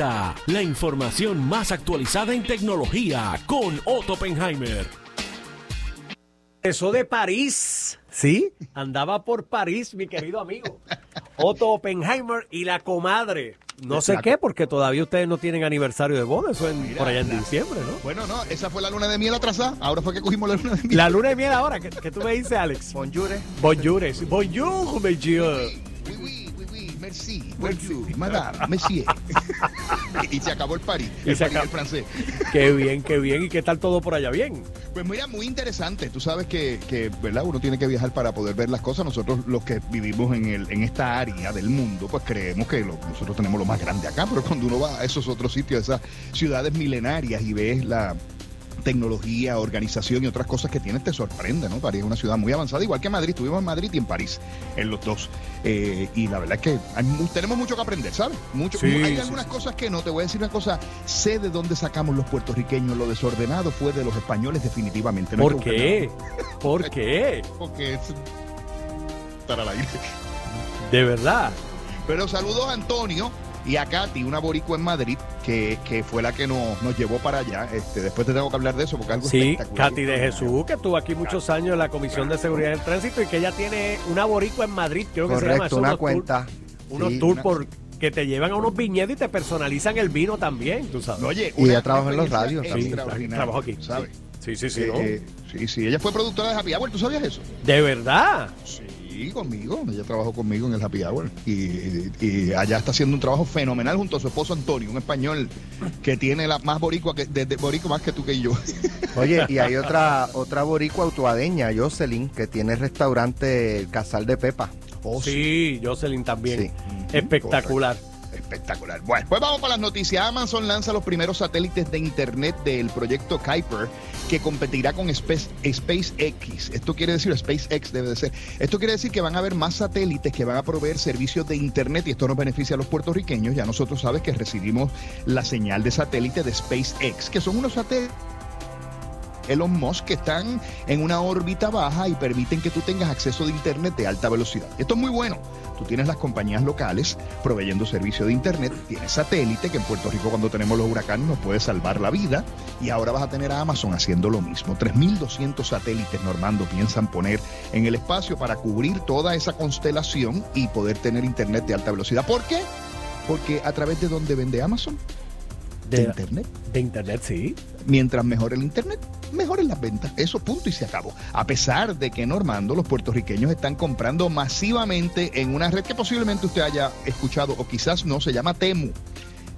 presenta la información más actualizada en tecnología con Otto Oppenheimer. Eso de París. ¿Sí? Andaba por París, mi querido amigo. Otto Oppenheimer y la comadre. No sé qué, porque todavía ustedes no tienen aniversario de boda. Eso es por allá en diciembre, ¿no? Bueno, no, esa fue la luna de miel atrasada. Ahora fue que cogimos la luna de miel. La luna de miel ahora, que, tú me dices, Alex. Bonjour. Bonjour. Bonjour, oui, oui, oui, merci. Bonjour, madame, monsieur. y se acabó el París. Y el se acabó. en francés. Qué bien, qué bien. ¿Y qué tal todo por allá? Bien. Pues mira, muy interesante. Tú sabes que, que, ¿verdad? Uno tiene que viajar para poder ver las cosas. Nosotros, los que vivimos en, el, en esta área del mundo, pues creemos que lo- nosotros tenemos lo más grande acá. Pero cuando uno va a esos otros sitios, esas ciudades milenarias y ves la tecnología, organización y otras cosas que tiene, te sorprende, ¿no? París es una ciudad muy avanzada, igual que Madrid. Estuvimos en Madrid y en París, en los dos. Eh, y la verdad es que hay tenemos mucho que aprender, ¿sabes? Mucho, Sí, hay sí, algunas sí. cosas que no. Te voy a decir una cosa. Sé de dónde sacamos los puertorriqueños. Lo desordenado fue de los españoles definitivamente. no ¿Por qué? ¿Por qué? Porque es estar al aire. De verdad. Pero saludos a Antonio y a Katy, una boricua en Madrid, que, que fue la que nos, nos llevó para allá. Este, después te tengo que hablar de eso porque algo Sí, espectacular. Katy de Jesús, que estuvo aquí muchos años en la Comisión de Seguridad del Tránsito y que ella tiene una boricua en Madrid, creo que se llama Correcto, eso, una cuenta. unos Sí. tours una- por que te llevan a unos viñedos y te personalizan el vino también, tú sabes. Oye, Y ella trabaja en los radios Sí, extraordinaria, trabajó aquí. ¿sabes? Sí, sí, sí. Eh, ¿no? eh, sí, sí, ella fue productora de Happy Hour, ¿tú sabías eso? De verdad. Sí, conmigo, ella trabajó conmigo en el Happy Hour y, y- y allá está haciendo un trabajo fenomenal junto a su esposo Antonio, un español que tiene la más boricua, que, de, de boricua más que tú que yo. Oye, y hay otra otra boricua autuadeña, Jocelyn, que tiene el restaurante El Casal de Pepa. Oh, sí, Jocelyn también. Sí. Espectacular. Espectacular. Bueno, pues vamos para las noticias. Amazon lanza los primeros satélites de Internet del proyecto Kuiper que competirá con Space, SpaceX. Esto quiere decir, SpaceX debe de ser. Esto quiere decir que van a haber más satélites que van a proveer servicios de Internet y esto nos beneficia a los puertorriqueños. Ya nosotros sabes que recibimos la señal de satélite de SpaceX, que son unos satélites. Elon Musk que están en una órbita baja y permiten que tú tengas acceso de Internet de alta velocidad. Esto es muy bueno. Tú tienes las compañías locales proveyendo servicio de Internet, tienes satélite, que en Puerto Rico cuando tenemos los huracanes nos puede salvar la vida, y ahora vas a tener a Amazon haciendo lo mismo. 3.200 satélites, Normando, piensan poner en el espacio para cubrir toda esa constelación y poder tener Internet de alta velocidad. ¿Por qué? Porque a través de donde vende Amazon, de, De, Internet. de internet, sí. Mientras mejor el Internet, mejoren las ventas. Eso punto y se acabó. A pesar de que Normando, los puertorriqueños están comprando masivamente en una red que posiblemente usted haya escuchado o quizás no, se llama Temu.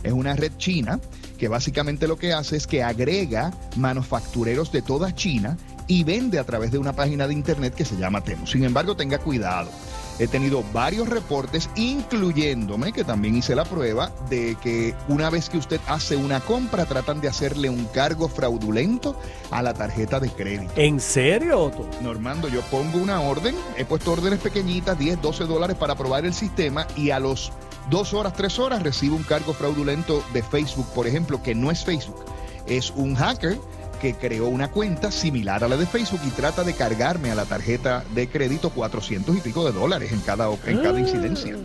Es una red china que básicamente lo que hace es que agrega manufactureros de toda China y vende a través de una página de internet que se llama Temu. Sin embargo, tenga cuidado. He tenido varios reportes, incluyéndome, que también hice la prueba, de que una vez que usted hace una compra, tratan de hacerle un cargo fraudulento a la tarjeta de crédito. ¿En serio, Otto? Normando, yo pongo una orden, he puesto órdenes pequeñitas, 10, 12 dólares para probar el sistema y a los dos horas, tres horas recibo un cargo fraudulento de Facebook, por ejemplo, que no es Facebook, es un hacker que creó una cuenta similar a la de Facebook y trata de cargarme a la tarjeta de crédito 400 y pico de dólares en cada, en cada incidencia.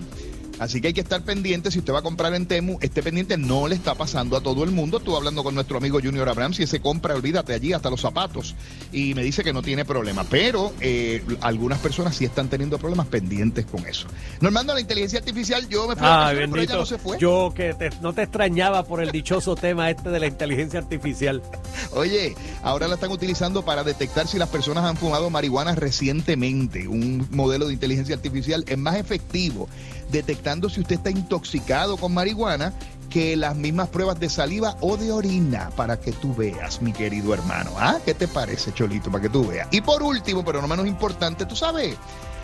Así que hay que estar pendiente. Si usted va a comprar en Temu, esté pendiente. No le está pasando a todo el mundo. Estuve hablando con nuestro amigo Junior Abrams y ese compra, olvídate allí, hasta los zapatos. Y me dice que no tiene problema. Pero eh, algunas personas sí están teniendo problemas pendientes con eso. Normando, la inteligencia artificial, yo me fui a Ay, vacaciones, pero ella no se fue. Yo que te- no te extrañaba por el dichoso tema este de la inteligencia artificial. Oye, ahora la están utilizando para detectar si las personas han fumado marihuana recientemente. Un modelo de inteligencia artificial es más efectivo detectando si usted está intoxicado con marihuana que las mismas pruebas de saliva o de orina para que tú veas, mi querido hermano. ¿Ah? ¿Qué te parece, Cholito? Para que tú veas. Y por último, pero no menos importante, tú sabes,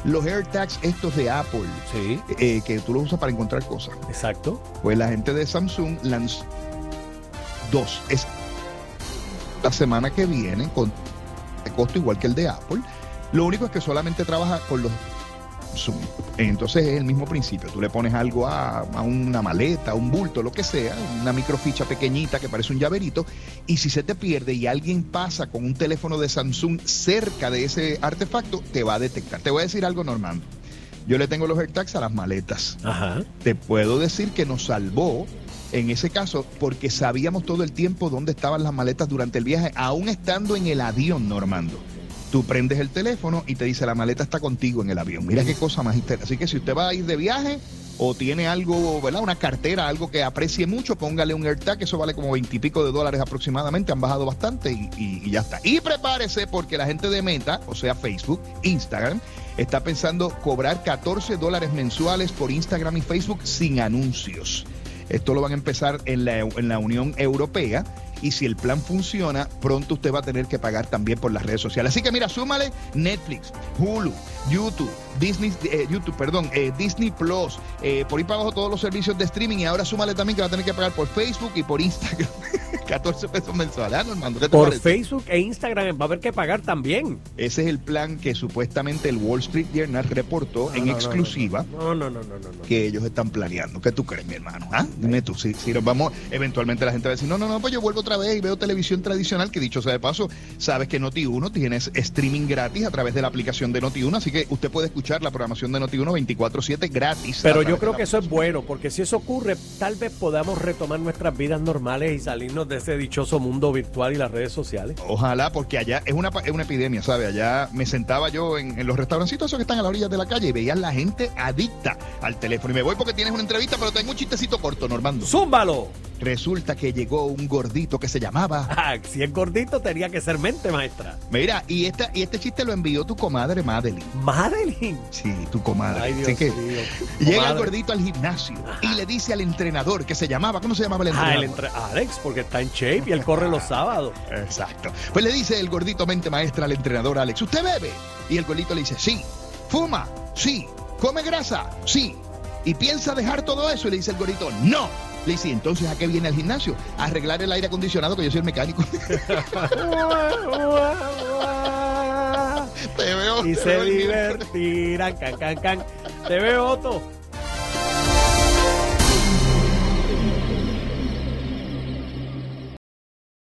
los AirTags estos de Apple, Sí, eh, que tú los usas para encontrar cosas. exacto. Pues la gente de Samsung lanzó dos. Es la semana que viene con de costo igual que el de Apple. Lo único es que solamente trabaja con los Samsung. Entonces es el mismo principio. Tú le pones algo a, a una maleta, a un bulto, lo que sea, una microficha pequeñita que parece un llaverito, y si se te pierde y alguien pasa con un teléfono de Samsung cerca de ese artefacto, te va a detectar. Te voy a decir algo, Normando. Yo le tengo los AirTags a las maletas Ajá. te puedo decir que nos salvó en ese caso porque sabíamos todo el tiempo dónde estaban las maletas durante el viaje, aún estando en el avión, Normando. Tú prendes el teléfono y te dice la maleta está contigo en el avión. Mira qué cosa más Así que si usted va a ir de viaje o tiene algo, ¿verdad? Una cartera, algo que aprecie mucho, póngale un AirTag, eso vale como veintipico de dólares aproximadamente, han bajado bastante y, y ya está. Y prepárese porque la gente de Meta, o sea Facebook, Instagram, está pensando cobrar 14 dólares mensuales por Instagram y Facebook sin anuncios. Esto lo van a empezar en la, en la Unión Europea y si el plan funciona, pronto usted va a tener que pagar también por las redes sociales. Así que mira, súmale Netflix, Hulu, YouTube, Disney, eh, YouTube, perdón, eh, Disney Plus, eh, por ahí para abajo todos los servicios de streaming y ahora súmale también que va a tener que pagar por Facebook y por Instagram. 14 pesos mensuales, ¿ah, Normando? ¿Qué te Por parece? Facebook e Instagram va a haber que pagar también. Ese es el plan que supuestamente el Wall Street Journal reportó en No, no, no, exclusiva. No, no, no, no, no. que ellos están planeando. ¿Qué tú crees, mi hermano? ¿Ah? Dime tú, si, si nos vamos, eventualmente la gente va a decir, no, no, no, pues yo vuelvo otra vez y veo televisión tradicional, que dicho sea de paso, sabes que Noti1 tienes streaming gratis a través de la aplicación de Noti1, así que usted puede escuchar la programación de Noti1 24/7 gratis. Pero yo creo que eso es bueno, porque si eso ocurre, tal vez podamos retomar nuestras vidas normales y salirnos de ese dichoso mundo virtual y las redes sociales. Ojalá, porque allá es una, es una epidemia, ¿sabe? Allá me sentaba yo en, en los restaurancitos esos que están a la orilla de la calle y veías la gente adicta al teléfono. Y me voy porque tienes una entrevista, pero tengo un chistecito corto, Normando. ¡Zúmbalo! Resulta que llegó un gordito que se llamaba Ah, si es gordito, tenía que ser mente, maestra. Mira, y, esta, y este chiste lo envió tu comadre Madeline. Madeline. Sí, tu comadre. Ay, Dios Así que mío. llega el gordito al gimnasio y le dice al entrenador que se llamaba, ¿cómo se llamaba el entrenador? Ah, el entre Alex, porque está en shape y él corre los sábados. Exacto. Pues le dice el gordito mente maestra al entrenador Alex, ¿usted bebe? Y el gordito le dice, sí. ¿Fuma? Sí. ¿Come grasa? Sí. ¿Y piensa dejar todo eso? Y le dice el gordito, no. Le dice, entonces a qué viene al gimnasio? A arreglar el aire acondicionado, que yo soy el mecánico. Te veo. y te se veo can, can, can. Te veo, Otto.